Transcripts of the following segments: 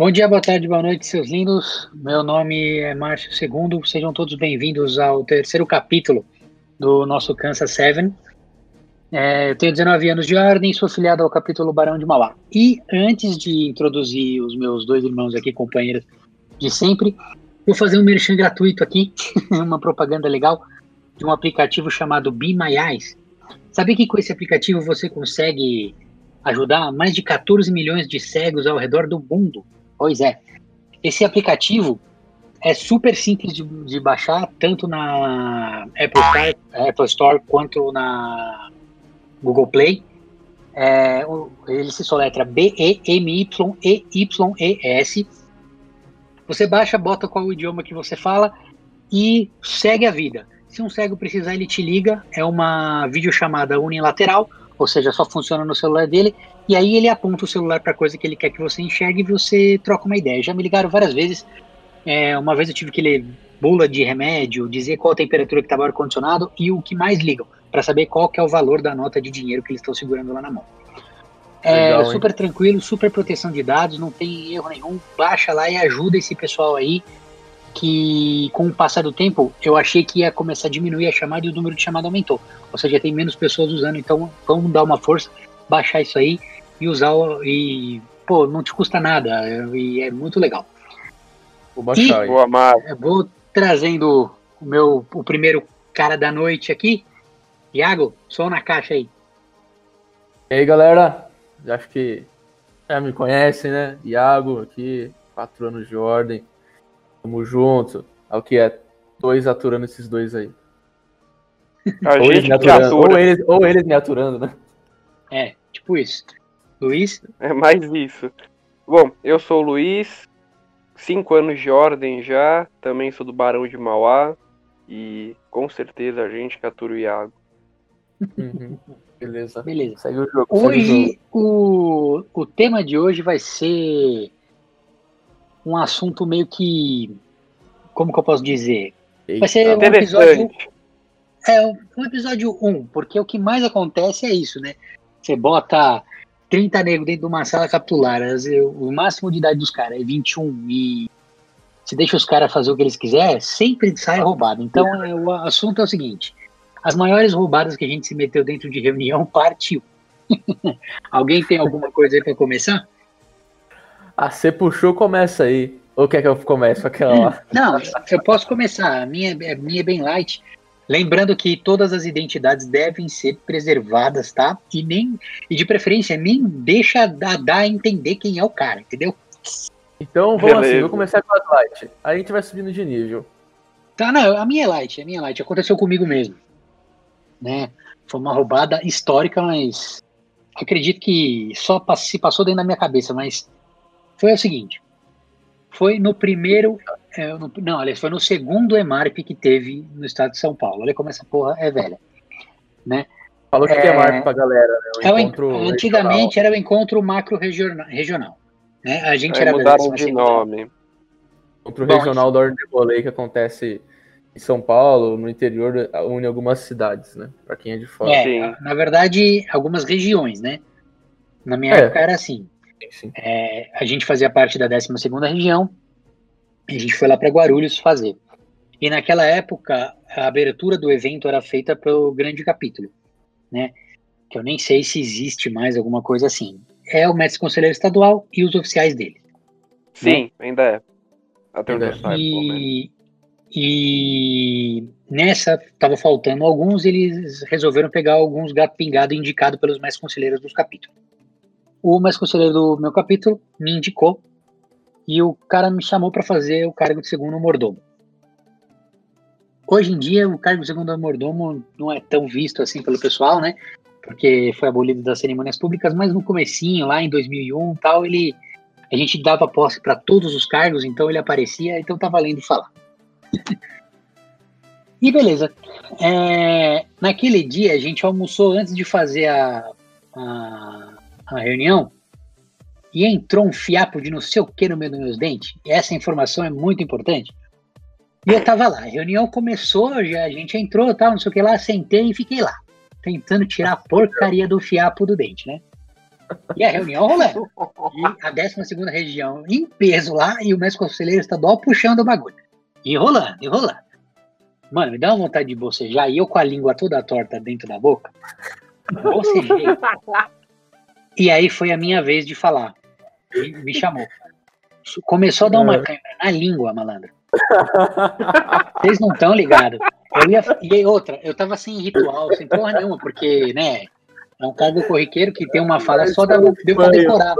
Bom dia, boa tarde, boa noite, seus lindos. Meu nome é Márcio Segundo. Sejam todos bem-vindos ao terceiro capítulo do nosso Kansas Seven. É, eu tenho 19 anos de ordem, sou filiado ao capítulo Barão de Mauá. E antes de introduzir os meus dois irmãos aqui, companheiros de sempre, vou fazer um merchan gratuito aqui, uma propaganda legal, de um aplicativo chamado Be My Eyes. Que com esse aplicativo você consegue ajudar mais de 14 milhões de cegos ao redor do mundo Pois é. Esse aplicativo é super simples de, de baixar, tanto na Apple Store, Apple Store quanto na Google Play. É, ele se soletra B-E-M-Y-E-Y-E-S. Você baixa, bota qual o idioma que você fala e segue a vida. Se um cego precisar, ele te liga. É uma videochamada unilateral, ou seja, só funciona no celular dele. E aí ele aponta o celular para coisa que ele quer que você enxergue e você troca uma ideia. Já me ligaram várias vezes. É, uma vez eu tive que ler bula de remédio, dizer qual a temperatura que estava o ar-condicionado e o que mais ligam, para saber qual que é o valor da nota de dinheiro que eles estão segurando lá na mão. É Legal, super tranquilo, super proteção de dados, não tem erro nenhum. Baixa lá e ajuda esse pessoal aí. Que com o passar do tempo eu achei que ia começar a diminuir a chamada e o número de chamada aumentou. Ou seja, tem menos pessoas usando, então vamos dar uma força, baixar isso aí e usar e pô, não te custa nada e é muito legal. Vou baixar e, Vou amar. Vou trazendo o meu o primeiro cara da noite aqui. Iago, som na caixa aí. E aí, galera? Acho que já me conhece, né? Iago aqui, quatro anos de ordem. Tamo junto. É o que é? Dois aturando esses dois aí. ou, eles me aturando, ou, eles, ou eles me aturando, né? É, tipo isso. Luiz? É mais isso. Bom, eu sou o Luiz, cinco anos de ordem já, também sou do Barão de Mauá e com certeza a gente captura o Iago. Uhum. Beleza. Beleza. Segue o jogo. Hoje, o, o, o tema de hoje vai ser um assunto meio que. Como que eu posso dizer? Vai ser um episódio. É, um episódio 1, um, porque o que mais acontece é isso, né? Você bota 30 negros dentro de uma sala capitular, o máximo de idade dos caras é 21 e se deixa os caras fazer o que eles quiserem, sempre sai roubado. Então é, o assunto é o seguinte: as maiores roubadas que a gente se meteu dentro de reunião partiu. Alguém tem alguma coisa aí para começar? Ah, você puxou, começa aí. Ou quer que eu comece aquela lá? Não, eu posso começar. A minha, a minha é bem light. Lembrando que todas as identidades devem ser preservadas, tá? E nem e de preferência nem deixa dar, dar a entender quem é o cara, entendeu? Então vamos Beleza. assim, vou começar com as light. Aí a gente vai subindo de nível. Tá, não, a minha é light, a minha é light. Aconteceu comigo mesmo. Né? Foi uma roubada histórica, mas acredito que só se passou dentro da minha cabeça, mas foi o seguinte. Foi no primeiro é, no, não, aliás, foi no segundo EMARP que teve no estado de São Paulo. Olha como essa porra é velha. Né? Falou que é, é EMARP pra galera. Né? O é encontro antigamente regional. era o encontro macro regional. Né? A gente Aí era mudaram de nome. Encontro Bom, regional da Ordem de Rolê que acontece em São Paulo, no interior, une algumas cidades, né? Pra quem é de fora. É, na verdade, algumas regiões, né? Na minha é. época era assim. É, a gente fazia parte da 12 segunda região, a gente foi lá para Guarulhos fazer. E naquela época, a abertura do evento era feita pelo grande capítulo, né? Que eu nem sei se existe mais alguma coisa assim. É o mestre conselheiro estadual e os oficiais dele. Sim, né? ainda é. Até onde eu e, e nessa tava faltando alguns, eles resolveram pegar alguns gato pingado indicado pelos mais conselheiros dos capítulos. O mais conselheiro do meu capítulo me indicou e o cara me chamou para fazer o cargo de segundo mordomo. Hoje em dia, o cargo de segundo mordomo não é tão visto assim pelo pessoal, né? Porque foi abolido das cerimônias públicas, mas no comecinho, lá em 2001, tal, ele a gente dava posse para todos os cargos, então ele aparecia, então tá valendo falar. e beleza. É, naquele dia a gente almoçou antes de fazer a, a, a reunião e entrou um fiapo de não sei o que no meio dos meus dentes. E essa informação é muito importante. E eu tava lá, a reunião começou, já, a gente entrou, tal, não sei o que lá, sentei e fiquei lá, tentando tirar a porcaria do fiapo do dente, né? E a reunião rolando. E a 12 região em peso lá e o mestre conselheiro estadual puxando o bagulho. E rolando, e rolando. Mano, me dá uma vontade de bocejar e eu com a língua toda torta dentro da boca. Bocejei. E aí foi a minha vez de falar. Me, me chamou. Começou a dar uma câimbra na língua, malandro. Vocês não estão ligados. Eu ia, e aí outra, eu tava sem ritual, sem porra nenhuma, porque, né, é um cargo corriqueiro que tem uma fala só da, deu pra decorar.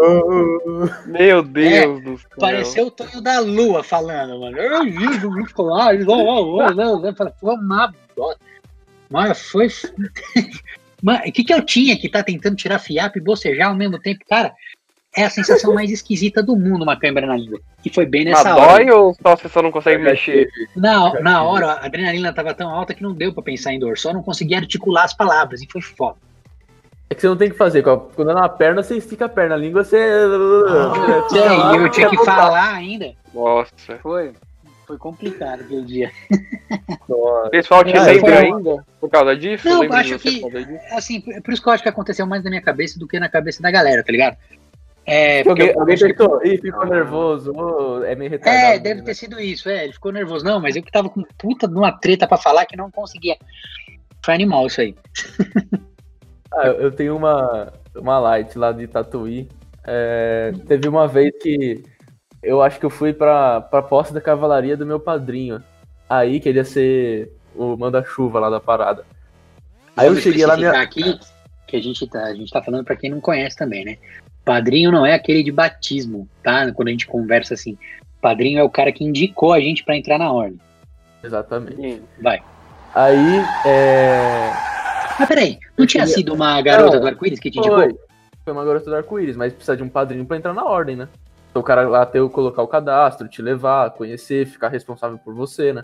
Meu Deus É, do céu. Pareceu o Tonho da Lua falando, mano. Eu ligo, me falar, eu falei, foi uma bosta. Mas foi. Mano, o que, que eu tinha que tá tentando tirar fiapo e bocejar ao mesmo tempo? Cara, é a sensação mais esquisita do mundo, uma câimbra na língua. E foi bem Mas nessa hora. dói ou só você só não consegue mexer? Na, na hora, a adrenalina tava tão alta que não deu pra pensar em dor. Só não conseguia articular as palavras. E foi foda. É que você não tem que fazer. Quando é na perna, você estica a perna. A língua, você. E aí, eu tinha que falar ainda. Nossa. Foi. Foi complicado aquele dia. O pessoal te Ah, lembra ainda por causa disso? Não, de acho que-? Assim, por isso que eu acho que aconteceu mais na minha cabeça do que na cabeça da galera, tá ligado? É, porque Alguém, eu acho que- ih, ficou nervoso, é meio retardado. É, deve ter sido isso, é, ele ficou nervoso. Não, mas eu que tava com puta de uma treta pra falar que não conseguia. Foi animal isso aí. Ah, eu- eu tenho uma, uma light lá de Tatuí. É, teve uma vez que eu acho que eu fui pra, pra posse da cavalaria do meu padrinho. Aí queria ser o manda-chuva lá da parada. Aí eu cheguei lá, minha. aqui que a gente tá, a gente tá falando pra quem não conhece também, né? Padrinho não é aquele de batismo, tá? Quando a gente conversa assim. Padrinho é o cara que indicou a gente pra entrar na ordem. Exatamente. Sim. Vai. Aí, é. Mas peraí, não Eu tinha queria- sido uma garota Não, do arco-íris que te indicou? Foi. Foi uma garota do arco-íris, mas precisa de um padrinho pra entrar na ordem, né? Então o cara lá ter o colocar o cadastro, te levar, conhecer, ficar responsável por você, né?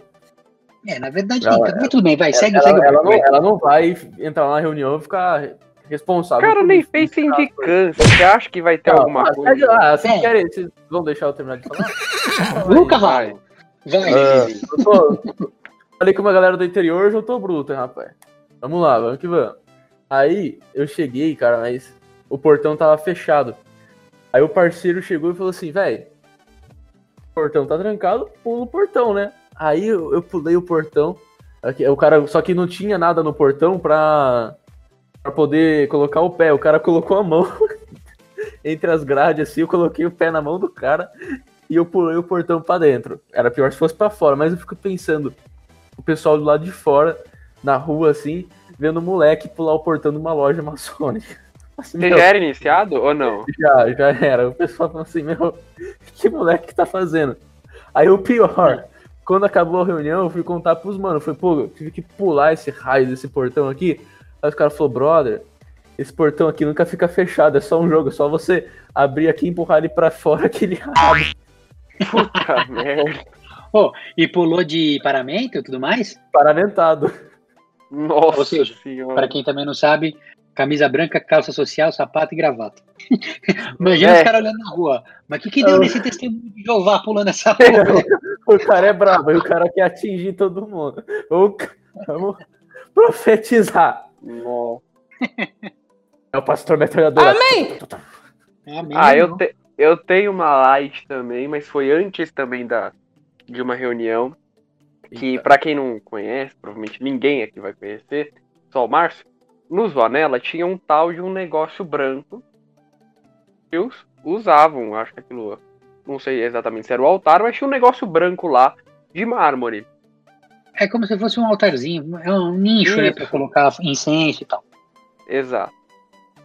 É, na verdade, Ela- mas tudo bem, vai, segue, ela, segue ela não, vai. ela não vai entrar na reunião e ficar responsável. O cara nem fez tá? sindicância. Você acha que vai ter Não, alguma ah, coisa? segue lá, vocês, É. querem, vocês vão deixar eu terminar de falar? Luca vai. Vai. Ah, eu tô- falei com uma galera do interior, eu tô bruto, hein, rapaz. Vamos lá, vamos que vamos. Aí eu cheguei, cara, mas o portão tava fechado. Aí o parceiro chegou e falou assim, velho, o portão tá trancado, pula o portão, né? Aí eu, eu pulei o portão. aqui, O cara, só que não tinha nada no portão pra, pra poder colocar o pé. O cara colocou a mão entre as grades assim, eu coloquei o pé na mão do cara e eu pulei o portão pra dentro. Era pior se fosse pra fora, mas eu fico pensando, o pessoal do lado de fora, na rua assim, vendo o moleque pular o portão de uma loja maçônica. Assim, Você meu, já era iniciado ou não? já, já era. O pessoal falou assim, meu, que moleque que tá fazendo? Aí o pior, quando acabou a reunião, eu fui contar pros mano, foi, pô, eu tive que pular esse raio desse portão aqui. Aí os caras falaram, brother, esse portão aqui nunca fica fechado, é só um jogo, é só você abrir aqui e empurrar ele pra fora que ele abre. Puta merda. E pulou de paramento e tudo mais? Paramentado. Nossa Ou seja, senhora. Para quem também não sabe, camisa branca, calça social, sapato e gravata. Imagina É. os caras olhando na rua. Mas o que, que deu nesse testemunho de Jeová pulando essa porra? O cara é brabo, e o cara quer atingir todo mundo. Vamos, vamos profetizar. Nossa. É o pastor metralhador. Amém! Amém, Ah, eu, não. te- eu tenho uma light também, mas foi antes também da, de uma reunião. Que, pra quem não conhece, provavelmente ninguém aqui vai conhecer, só o Márcio, no Zoanela tinha um tal de um negócio branco que os usavam, acho que aquilo, não sei exatamente se era o altar, mas tinha um negócio branco lá de mármore. É como se fosse um altarzinho, é um nicho, né? Pra colocar incenso e tal. Exato.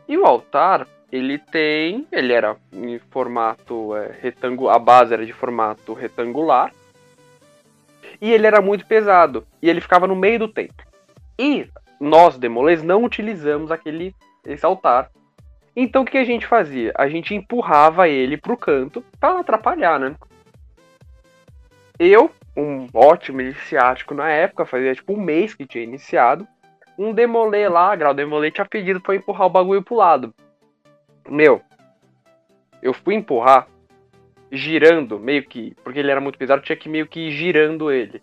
E o altar, ele tem. Ele era em formato é, retangular. A base era de formato retangular. E ele era muito pesado. E ele ficava no meio do templo. E nós, demolês, não utilizamos aquele esse altar. Então o que a gente fazia? A gente empurrava ele pro canto para atrapalhar, né? Eu, um ótimo iniciático na época, fazia tipo um mês que tinha iniciado um demolê lá, grau demolê tinha pedido pra eu empurrar o bagulho pro lado. Meu, eu fui empurrar, girando, meio que, porque ele era muito pesado, tinha que meio que ir girando ele.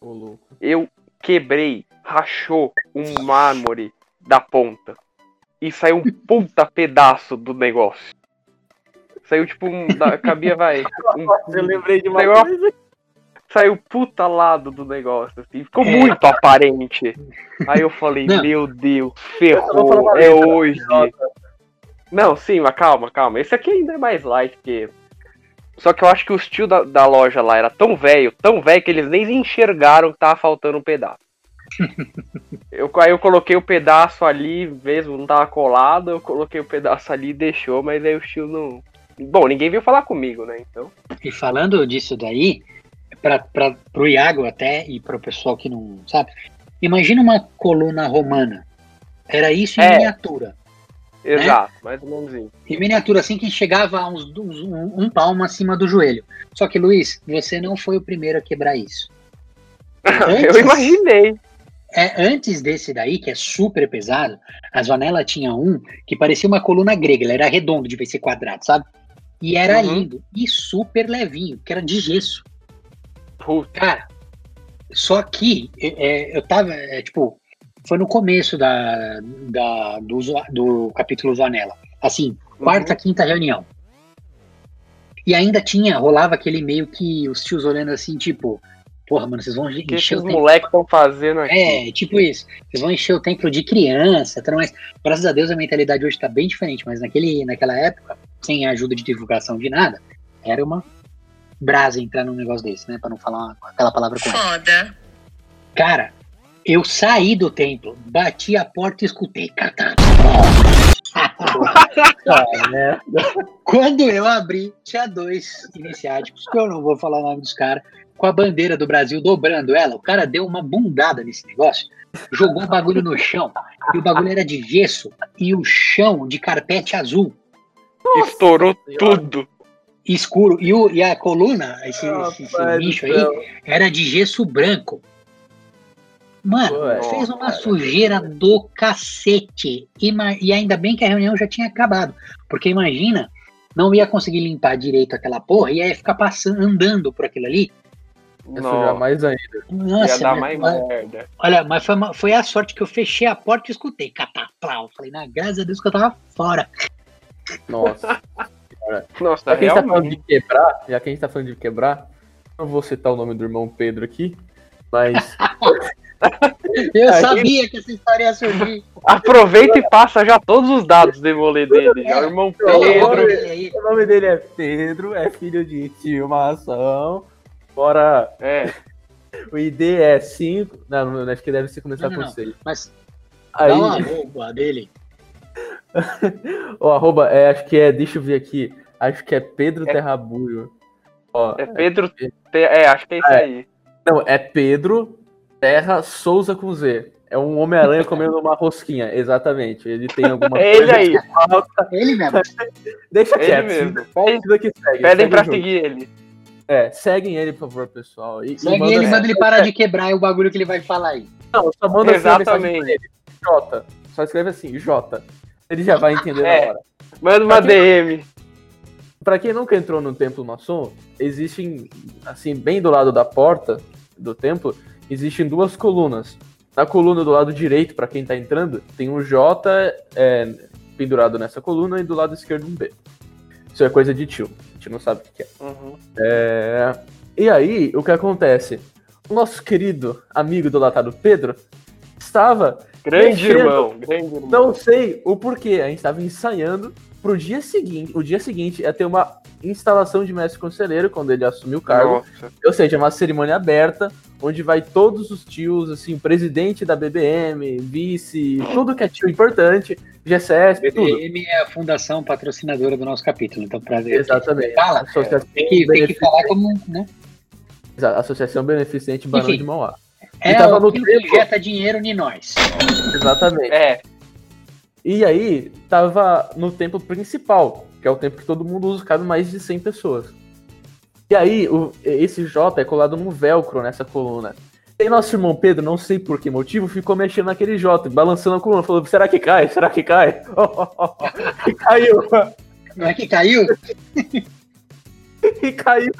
Ô, louco. Eu quebrei, rachou um mármore da ponta. e saiu um puta pedaço do negócio. Saiu tipo um. Da, cabia, vai. Um, Eu lembrei de uma Saiu uma- coisa. saiu puta lado do negócio, assim. Ficou É. muito aparente. Aí eu falei, Não. meu Deus, ferrou, é letra, hoje. Não, sim, mas calma, calma. Esse aqui ainda é mais light que. Só que eu acho que os tio da, da loja lá era tão velho, tão velho, que eles nem enxergaram que tava faltando um pedaço. Eu, aí eu coloquei o pedaço ali, mesmo não tava colado, eu coloquei o pedaço ali e deixou, mas aí o tio não. Bom, ninguém veio falar comigo, né? Então. E falando disso daí, para o Iago até e para o pessoal que não sabe, imagina uma coluna romana. Era isso em É. miniatura. Exato, mais ou menos isso. Em miniatura, assim que chegava a uns, uns- um, um palmo acima do joelho. Só que, Luiz, você não foi o primeiro a quebrar isso. eu imaginei. É, antes desse daí, que é super pesado, a Vanella tinha um que parecia uma coluna grega, ele era redondo de ser quadrado, sabe? E era Uhum. lindo. E super levinho, que era de gesso. Puta, Cara, só que é, é, eu tava, é, tipo, foi no começo da, da, do, do capítulo Vanella. Assim, quarta, quinta reunião. E ainda tinha, rolava aquele meio que os tios olhando assim, tipo, porra, mano, vocês vão que encher esses o tempo. moleques estão fazendo aqui? É, tipo isso. Vocês vão encher o templo de criança, tudo mais. Graças a Deus a mentalidade hoje tá bem diferente, mas naquele, naquela época, sem ajuda de divulgação de nada, era uma brasa entrar num negócio desse, né? Pra não falar uma- aquela palavra com. Foda. Cara, eu saí do templo, bati a porta e escutei. "Catá". né? Quando eu abri, tinha dois iniciáticos, que eu não vou falar o nome dos caras, com a bandeira do Brasil dobrando ela. O cara deu uma bundada nesse negócio, jogou o bagulho no chão, e o bagulho era de gesso, e o chão de carpete azul, Estourou Senhora. tudo. escuro, e, o, e a coluna, esse, esse, bicho aí, era de gesso branco. Mano, Pô, fez uma cara. sujeira do cacete. Ima- E ainda bem que a reunião já tinha acabado. Porque imagina, não ia conseguir limpar direito aquela porra e ia ficar passando, andando por aquilo ali. Ia sujar Não, mais ainda. Nossa, ia dar mas- mais mas- merda. olha, mas foi, uma- foi a sorte que eu fechei a porta e escutei. Cataplau. Falei, na graças a Deus que eu tava fora. Nossa. Nossa, Já que a gente tá falando realmente. de quebrar, já que a gente tá falando de quebrar, não vou citar o nome do irmão Pedro aqui, mas Eu sabia que essa história ia surgir. Aproveita e passa já todos os dados do Evolê dele. Já, o irmão Pedro. Pedro. E aí, o nome dele é Pedro, é filho de estimação. Fora É, o ID é 5. Não, não, acho que deve ser começar Não, com não. 6. Mas Aí, dá uma roupa dele. o arroba é, acho que é, deixa eu ver aqui. Acho que é Pedro É- Terrabuio. Ó, é Pedro. Te- É, acho que é isso aí. Não, é Pedro Terra Souza com Z. É um Homem-Aranha comendo uma rosquinha, exatamente. Ele tem alguma É ele coisa aí, que falta. Ele mesmo. Deixa ele quieto. mesmo. Pedem segue pra o seguir ele. É, seguem ele, por favor, pessoal. E, e Segue manda- ele, manda ele parar de quebrar o bagulho que ele vai falar aí. Não, só manda assim Exatamente. ele. J. Só escreve assim, J. Ele já vai entender É. na hora. Manda uma Pra quem- DM. Pra quem nunca entrou no templo maçom, existem, assim, bem do lado da porta do templo, existem duas colunas. Na coluna do lado direito, pra quem tá entrando, tem um J é, pendurado nessa coluna e do lado esquerdo um B. Isso é coisa de tio. Gente não sabe o que que é. Uhum. É, E aí, o que acontece? O nosso querido amigo idolatado Pedro estava, Grande Mexendo. irmão, grande irmão. não sei o porquê, a gente estava ensaiando pro dia seguinte, o dia seguinte ia ter uma instalação de mestre conselheiro quando ele assumiu o cargo, Nossa. ou seja, uma cerimônia aberta, onde vai todos os tios, assim, presidente da BBM, vice, tudo que é tio importante, GCS, tudo. BBM é a fundação patrocinadora do nosso capítulo. Então, pra ver. Exatamente. Fala, Associação, tem que, tem que falar como. Né? Associação Beneficente Barão Enfim. de Mauá. É tava no que tempo. injeta dinheiro em nós. Exatamente. É, E aí, tava no templo principal, que é o templo que todo mundo usa, cabe mais de 100 pessoas. E aí, o- esse J é colado num velcro nessa coluna. E nosso irmão Pedro, não sei por que motivo, ficou mexendo naquele J, balançando a coluna, falou, será que cai? Será que cai? e caiu, Não é que caiu? e caiu.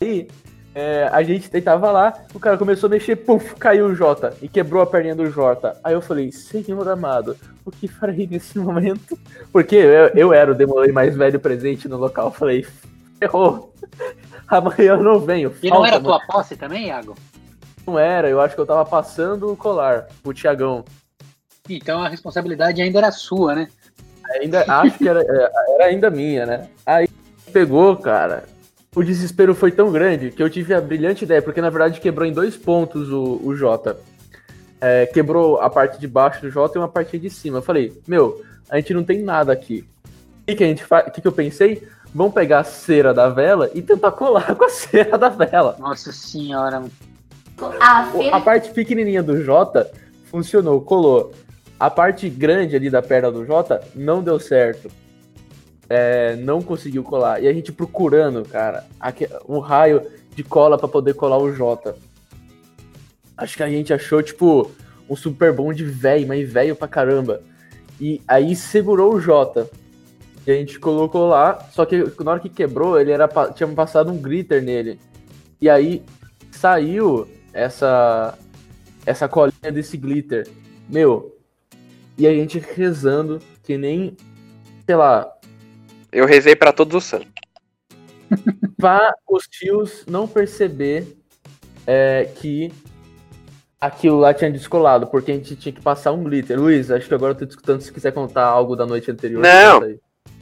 Aí, é, a gente tava lá, o cara começou a mexer, puf, caiu o Jota e quebrou a perninha do Jota. Aí eu falei, senhor amado, o que farei nesse momento? Porque eu, eu era o Demolei mais velho presente no local. Falei, ferrou. Amanhã eu não venho. E não era tua posse também, Iago? Não era, eu acho que eu tava passando o colar pro Tiagão. Então a responsabilidade ainda era sua, né? Ainda, acho que era, é, era ainda minha, né? Aí pegou, cara. O desespero foi tão grande que eu tive a brilhante ideia, porque na verdade quebrou em dois pontos o, o Jota. É, quebrou a parte de baixo do Jota e uma parte de cima. Eu falei, meu, a gente não tem nada aqui. O que, que a gente faz? O que, que eu pensei? Vamos pegar a cera da vela e tentar colar com a cera da vela. Nossa senhora. A, a parte pequenininha do Jota funcionou, colou. A parte grande ali da perna do Jota não deu certo. É, não conseguiu colar. E a gente procurando, cara, um raio de cola para poder colar o Jota. Acho que a gente achou, tipo, um super bom de velho, mas velho pra caramba. E aí segurou o Jota. E a gente colocou lá, só que na hora que quebrou, ele era tinha passado um glitter nele. E aí saiu essa essa colinha desse glitter. Meu, e a gente rezando que nem, sei lá. Eu rezei para todos os santos. Pra os tios não perceber é, que aquilo lá tinha descolado, porque a gente tinha que passar um glitter. Luiz, acho que agora eu tô discutindo se quiser contar algo da noite anterior. Não,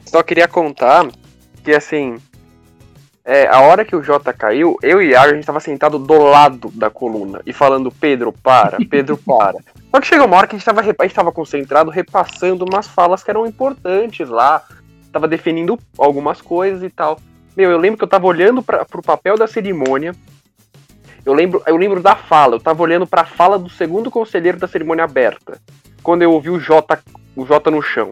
só queria contar que assim, é, a hora que o Jota caiu, eu e Iago, a gente tava sentado do lado da coluna e falando, Pedro, para, Pedro, para. Só que chegou uma hora que a gente tava, a gente tava concentrado, repassando umas falas que eram importantes lá. Tava definindo algumas coisas e tal. Meu, eu lembro que eu tava olhando pra, pro papel da cerimônia. Eu lembro, eu lembro da fala, eu tava olhando pra fala do segundo conselheiro da cerimônia aberta. Quando eu ouvi o Jota, o Jota no chão.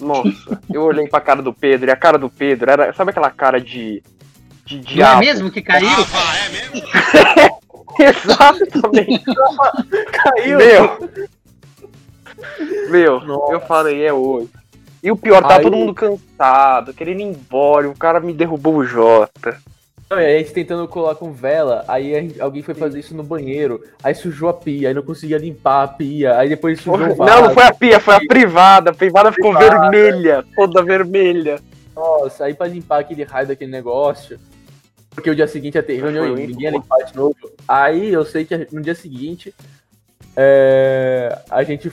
Nossa, eu olhei pra cara do Pedro e a cara do Pedro era. Sabe aquela cara de de diabo. Não é mesmo que caiu? Ah, é mesmo? Exatamente. caiu. Meu. Meu, Nossa. eu falei, é hoje. E o pior, tá Aí... todo mundo cansado, querendo ir embora, o cara me derrubou o Jota. Não, a gente tentando colar com vela, aí gente, alguém foi fazer isso no banheiro, aí sujou a pia, aí não conseguia limpar a pia, aí depois sujou o vaso. Não, não foi a pia, foi a privada, a privada ficou privada. vermelha, toda vermelha. Nossa, aí pra limpar aquele raio daquele negócio, porque o dia seguinte ia ter reunião e ninguém ia limpar de novo. Aí eu sei que no dia seguinte é, a, gente,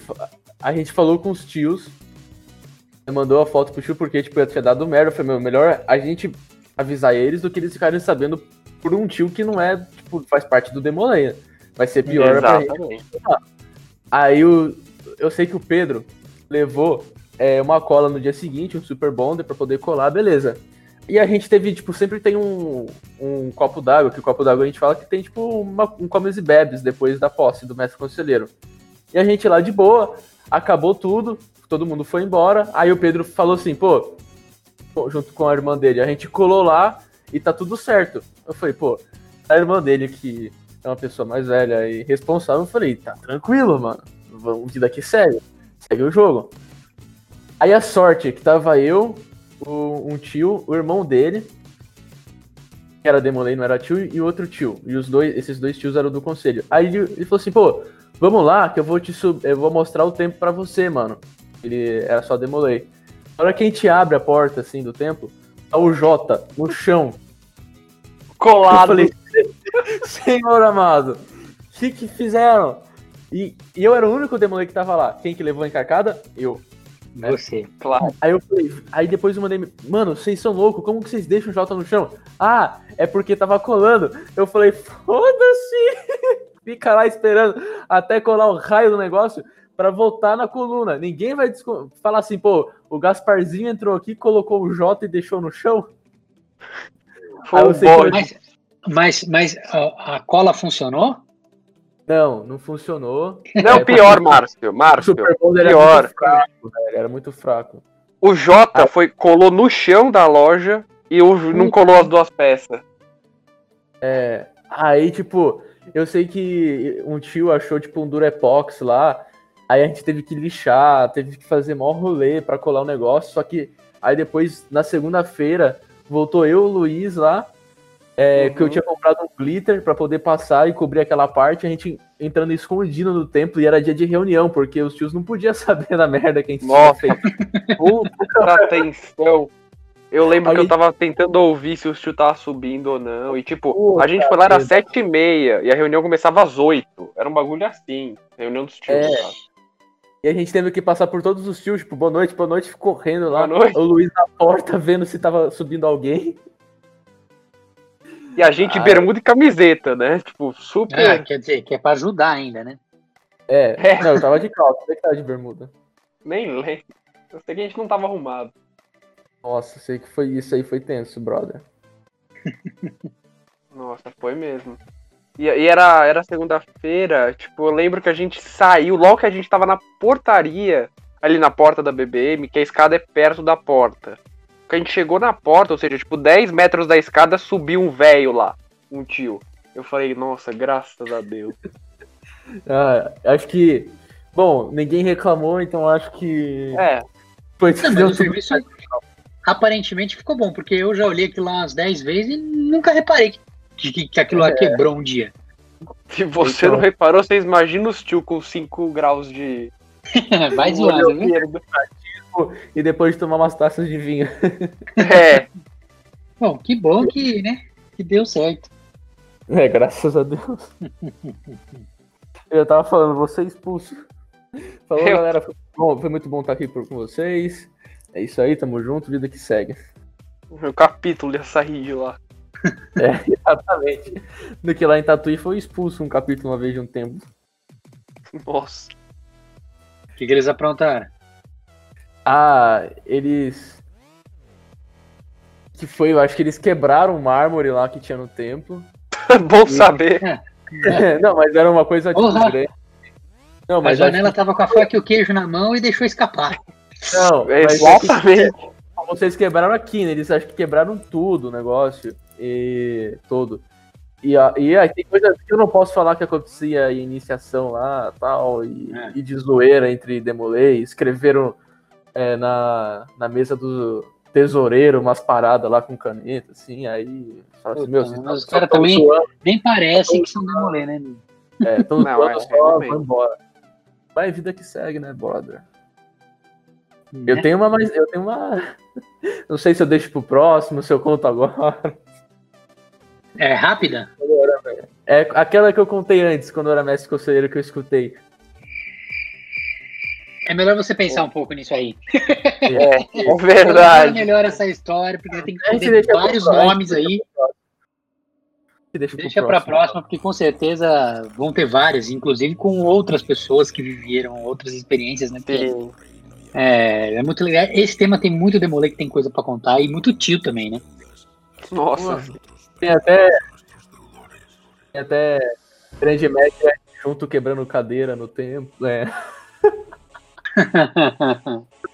a gente falou com os tios, mandou a foto pro tio porque tipo, tinha dado merda. Eu falei, meu, melhor a gente avisar eles do que eles ficarem sabendo por um tio que não é, tipo, faz parte do Demoleia. Vai ser pior Exatamente. pra gente. Aí o, eu sei que o Pedro levou é, uma cola no dia seguinte, um Super Bonder, pra poder colar, beleza. E a gente teve, tipo, sempre tem um, um copo d'água, que o copo d'água a gente fala que tem, tipo, uma, um comes e bebes depois da posse do mestre conselheiro. E a gente lá de boa, acabou tudo, todo mundo foi embora. Aí o Pedro falou assim, pô, junto com a irmã dele, a gente colou lá e tá tudo certo. Eu falei, pô, a irmã dele, que é uma pessoa mais velha e responsável, eu falei, tá tranquilo, mano. Vamos vida aqui segue. Segue o jogo. Aí a sorte que tava eu, o, um tio, o irmão dele, que era Demolay, não era tio, e outro tio. E os dois, esses dois tios eram do conselho. Aí ele, ele falou assim, pô, vamos lá, que eu vou te eu vou mostrar o tempo para você, mano. Ele era só Demolay. Na hora que a gente abre a porta, assim, do templo, tá o Jota no chão. Colado. Eu falei, senhor amado, o que que fizeram? E, e, eu era o único Demolay que tava lá. Quem que levou a encarcada? Eu. Né? Você. Claro. Aí eu falei, aí depois eu mandei, mano, vocês são loucos, como que vocês deixam o Jota no chão? Ah, é porque tava colando. Eu falei, foda-se! Fica lá esperando até colar o raio do negócio para voltar na coluna. Ninguém vai falar assim, pô, o Gasparzinho entrou aqui, colocou o Jota e deixou no chão. Foi mas, mas, mas a, a cola funcionou? Não, não funcionou. Não, é, pior, Márcio. Márcio, pior. Era muito fraco, velho, era muito fraco. O Jota ah. foi, colou no chão da loja e o, não colou as duas peças. É, aí, tipo, eu sei que um tio achou, tipo, um Durepox lá, aí a gente teve que lixar, teve que fazer maior rolê pra colar o negócio, só que aí depois, na segunda-feira, voltou eu, o Luiz lá, É, Uhum. Que eu tinha comprado um glitter pra poder passar e cobrir aquela parte, a gente entrando escondido no templo e era dia de reunião, porque os tios não podiam saber da merda que a gente Nossa. tinha feito. Puta atenção. Eu lembro que Alguém- eu tava tentando ouvir se o tio tava subindo ou não. E tipo, Puta a gente foi lá era sete e meia e a reunião começava às oito. Era um bagulho assim. Reunião dos tios. É. E a gente teve que passar por todos os tios, tipo, boa noite, boa noite, correndo lá. Boa noite. O Luiz na porta vendo se tava subindo alguém. E a gente Ah. bermuda e camiseta, né? Tipo, super. Ah, quer dizer, que é pra ajudar ainda, né? É, É. não, eu tava de calça, você que tava de bermuda. Nem lembro. Eu sei que a gente não tava arrumado. Nossa, sei que foi isso aí, foi tenso, brother. Nossa, foi mesmo. E, e era, era segunda-feira, tipo, eu lembro que a gente saiu, logo que a gente tava na portaria, ali na porta da BBM, que a escada é perto da porta. Que a gente chegou na porta, ou seja, tipo, 10 metros da escada, subiu um velho lá, um tio. Eu falei, nossa, graças a Deus. Ah, acho que. Bom, ninguém reclamou, então acho que. É, Foi Não, mas o serviço aparentemente ficou bom, porque eu já olhei aquilo lá umas 10 vezes e nunca reparei que, que, que aquilo lá É. quebrou um dia. se você Então. não reparou, vocês imaginam os tio com 5 graus de. Vai zoando, viu? E depois de tomar umas taças de vinho. É, Bom, que bom que, né? Que deu certo. É, graças a Deus. Eu tava falando, vou ser expulso. Falou, Eu- galera, foi, bom, foi muito bom estar aqui por- com vocês. É isso aí, tamo junto, vida que segue. o capítulo ia sair de lá. É, exatamente. Do que lá em Tatuí foi expulso um capítulo uma vez de um tempo. Nossa. O que, que eles aprontaram? Ah, eles. Que foi, eu acho que eles quebraram o mármore lá que tinha no templo. Bom saber. não, mas era uma coisa tipo grande. Não, A mas acho janela tava com a faca e o queijo na mão e deixou escapar. que, não, é que Exatamente. vocês quebraram aqui, né? Eles acho que quebraram tudo o negócio. E todo. E, e aí tem coisa que eu não posso falar que acontecia em iniciação lá tal, e, É. e de zoeira entre Demolei. Escreveram é, na, na mesa do tesoureiro umas paradas lá com caneta, assim, aí. Fala assim, Puta, meu, vocês mas os caras também- zoando, Nem parece que são demolê, né? É, tão Não, zoando é, só, vai embora. Vai vida que segue, né, brother? Eu Né? tenho uma, mas eu tenho uma. Não sei se eu deixo pro próximo, se eu conto agora. É rápida? É aquela que eu contei antes, quando eu era mestre conselheiro, que eu escutei. É melhor você pensar um pouco nisso aí. É, é É verdade. melhor essa história, porque tem que A ter vários nomes aí. Deixa, Deixa pra próxima, porque com certeza vão ter várias, inclusive com outras pessoas que viveram outras experiências, né? Porque. É, é muito legal. Esse tema tem muito demolê que tem coisa pra contar e muito tio também, né? Nossa. Tem até. Tem até. Grande média junto quebrando cadeira no tempo. É.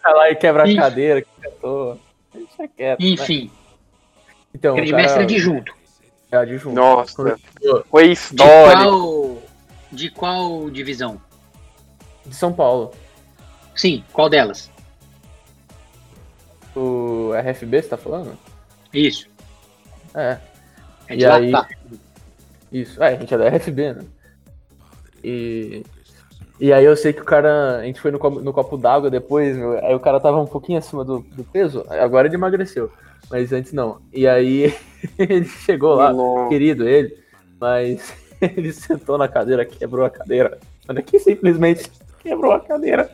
Vai lá e quebra a cadeira que tentou. Deixa quieto. né? Enfim, Então, grande cara- mestre é adjunto. é adjunto. Nossa. De Foi De histórico. qual, de qual divisão? São Paulo. Sim, qual delas? O RFB, você tá falando? Isso. É. É E aí- tá. Isso, é, a gente é da RFB, né? E, e aí eu sei que o cara, a gente foi no copo, no copo d'água depois, meu, aí o cara tava um pouquinho acima do, do peso, agora ele emagreceu, mas antes não. E aí ele chegou lá, querido ele, mas ele sentou na cadeira, quebrou a cadeira. Olha que simplesmente quebrou a cadeira.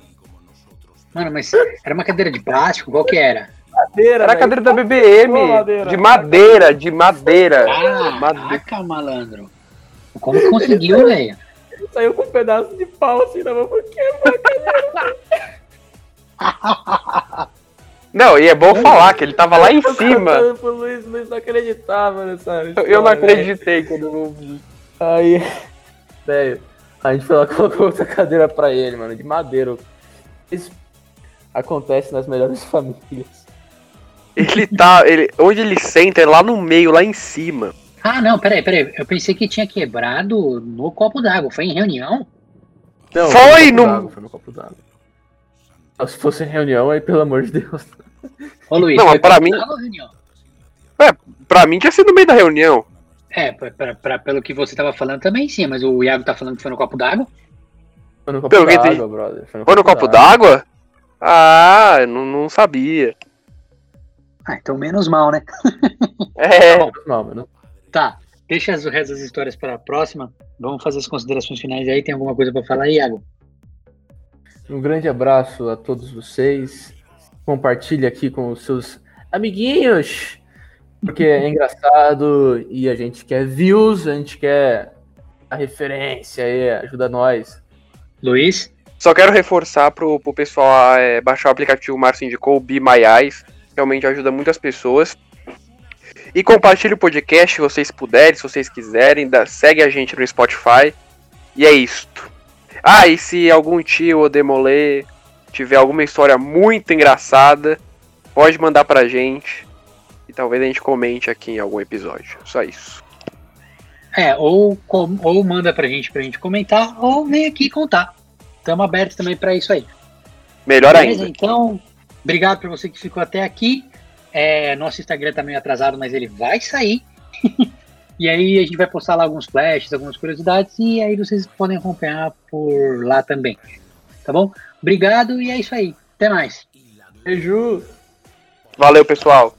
Mano, mas era uma cadeira de plástico? Qual que era? Cadeira, Era a velho. cadeira da BBM. Madeira. De madeira, de madeira. Madeira. Caraca, malandro. Como que conseguiu, velho? Ele saiu com um pedaço de pau assim na mão, cadeira. Não, e é bom falar que ele tava lá em cima. pro Luiz, Luiz não acreditava nessa Eu não história, acreditei quando eu ouvi. Aí, velho, a gente foi lá e colocou outra cadeira pra ele, mano, de madeira. Isso acontece nas melhores famílias. Ele tá. Ele, onde ele senta é lá no meio, lá em cima. Ah, não, peraí, peraí. Eu pensei que tinha quebrado no copo d'água. Foi em reunião? Não, Foi no copo no- d'água, Foi no copo d'água. Se fosse reunião, aí pelo amor de Deus. Ô, Luiz, Não, foi mas pra copo mim- reunião? Pra mim tinha sido no meio da reunião. É, pra, pra- pra- pelo que você tava falando também sim, mas o Iago tá falando que foi no copo d'água. Foi no copo Pelo que d'água, brother. Foi no Foi no copo d'água? Ah, eu não, não sabia. Ah, então menos mal, né? É, Não, mano. Tá, deixa as, o resto das histórias para a próxima. Vamos fazer as considerações finais aí. Tem alguma coisa para falar, Iago? Um grande abraço a todos vocês. Compartilhe aqui com os seus amiguinhos. Porque é engraçado e a gente quer views, a gente quer a referência aí, ajuda nós. Luiz? Só quero reforçar pro, pro pessoal é, baixar o aplicativo Márcio indicou, o Be My Eyes. Realmente ajuda muitas pessoas. E compartilhe o podcast se vocês puderem, se vocês quiserem. Dá, segue a gente no Spotify. E é isto. Ah, e se algum tio ou demolê tiver alguma história muito engraçada, pode mandar pra gente. E talvez a gente comente aqui em algum episódio. Só isso. É, ou, ou manda pra gente pra gente comentar, ou vem aqui contar. Estamos abertos também para isso aí. Melhor Beleza? ainda. Então, obrigado para você que ficou até aqui. É, nosso Instagram tá meio atrasado, mas ele vai sair. e aí a gente vai postar lá alguns flashes, algumas curiosidades, e aí vocês podem acompanhar por lá também. Tá bom? Obrigado e é isso aí. Até mais. Beijo! Valeu, pessoal.